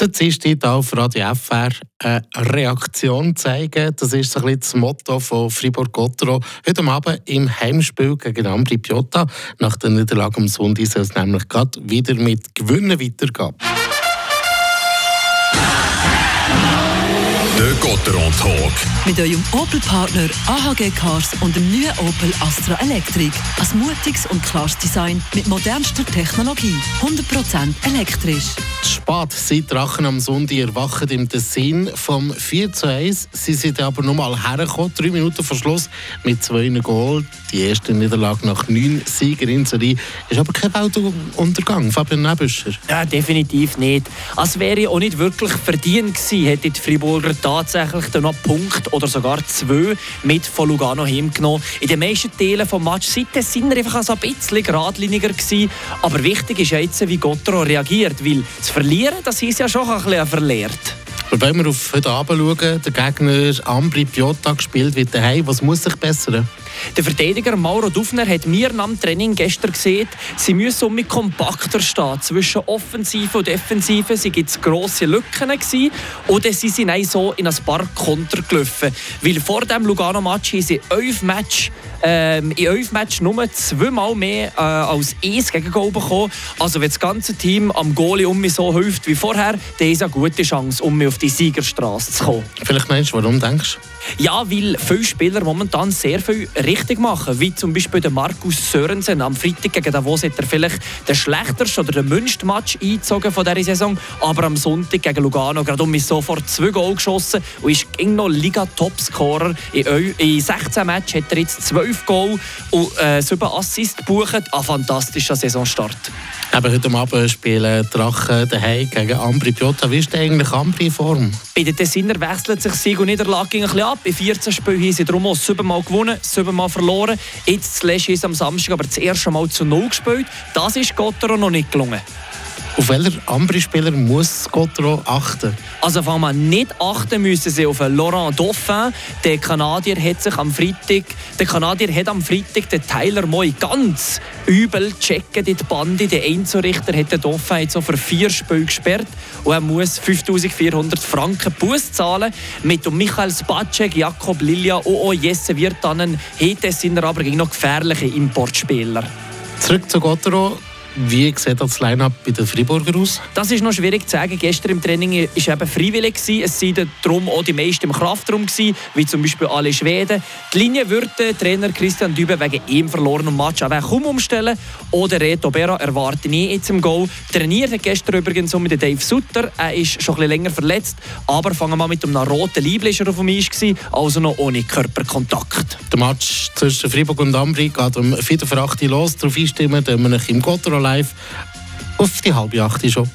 Der Dienstag auf Radio FR eine Reaktion zeigen. Das ist so ein bisschen das Motto von Fribourg-Gottero. Heute Abend im Heimspiel gegen Ambri Piotta. Nach der Niederlage am Sonntag soll es nämlich gerade wieder mit Gewinnen weitergehen. Der Gotteron Talk. Mit eurem Opel-Partner AHG Cars und dem neuen Opel Astra Electric. Ein mutiges und klares Design mit modernster Technologie. 100% elektrisch. Spät sind Drachen am Sonntag erwachen im Tessin vom 4 zu 1. Sie sind aber noch mal hergekommen, drei Minuten vor Schluss mit zwei Goal. Die erste Niederlage nach neun Siegen in Serie. Ist aber kein Weltuntergang, Fabian Nebüscher. Ja, definitiv nicht. Es wäre auch nicht wirklich verdient gewesen, hätte die Friburger tatsächlich noch Punkt oder sogar zwei mit von Lugano heimgenommen. In den meisten Teilen des Matches sind sind einfach ein bisschen geradliniger gewesen. Aber wichtig ist jetzt, wie Gottero reagiert, weil zu verlieren, das ist ja schon ein bisschen verlehrt. Und wenn wir auf heute Abend schauen, der Gegner Ambri Piotta gespielt wird daheim, was muss sich bessern? Der Verteidiger Mauro Dufner hat mir nach Training gestern gesehen, sie müssen um kompakter stehen. Zwischen Offensive und Defensive sie gibt grosse Lücken oder sie sind auch so in ein paar Konter gelaufen. Weil vor dem Lugano-Match haben sie elf Match ähm, in elf Matches nur zweimal mehr äh, als eins gegen Goal bekommen. Also wenn das ganze Team am Goalie um mich so hilft wie vorher, dann ist eine gute Chance, um mich auf die Siegerstraße zu kommen. Vielleicht meinst du, warum denkst du? Ja, weil viele Spieler momentan sehr viel richtig machen. Wie zum Beispiel der Markus Sörensen. Am Freitag gegen Davos hat er vielleicht den schlechtesten oder den münsten Match eingezogen von dieser Saison. Aber am Sonntag gegen Lugano gerade um mich sofort zwei Goal geschossen und ist noch Liga-Topscorer. In, in 16 Matches hat er jetzt 12 Goal und äh, 7 Assists gebucht. Ein fantastischer Saisonstart. Eben heute Abend spielen Drachen daheim gegen Ambri Piotta. Wie ist eigentlich Ambri in Form? Bei den Tessiner wechselt sich Sieg und Niederlage ein bisschen ab. In 14 Spielen haben sie darum auch siebenmal gewonnen, siebenmal verloren. Jetzt zuletzt ist am Samstag aber das erste Mal zu Null gespielt. Das ist Gottero noch nicht gelungen. Auf welcher Ambri-Spieler muss Gotro achten? Also fangen wir nicht achten müssen sie auf Laurent Dauphin. Der Kanadier hat sich am Freitag, der Kanadier hat am Freitag den Tyler Moy ganz übel checken die Bande. Der Einzurichter hat den Dauphin jetzt so für vier Spiele gesperrt und er muss 5400 Franken Buß zahlen. Mit Michael Spacek, Jakob Lilia und auch Jesse Wirtanen sind er aber gegen noch gefährliche Importspieler. Zurück zu Gotro. Wie sieht das Line-Up bei den Freiburger aus? Das ist noch schwierig zu sagen. Gestern im Training war es eben freiwillig. Es waren darum auch die meisten im Kraftraum, wie zum Beispiel alle Schweden. Die Linie würde Trainer Christian Dübe wegen ihm verlorenen Match auch kaum umstellen. Oder Reto Berra erwarte nie jetzt im Goal. Trainiert hat gestern übrigens mit Dave Sutter. Er ist schon ein bisschen länger verletzt. Aber fangen wir mal mit einem roten Leiblischer auf dem Eis, also noch ohne Körperkontakt. Der Match zwischen Freiburg und Ambri geht um 4 vor 8 los. Darauf einstimmen, wir im Gotteron live auf die halbe acht schon.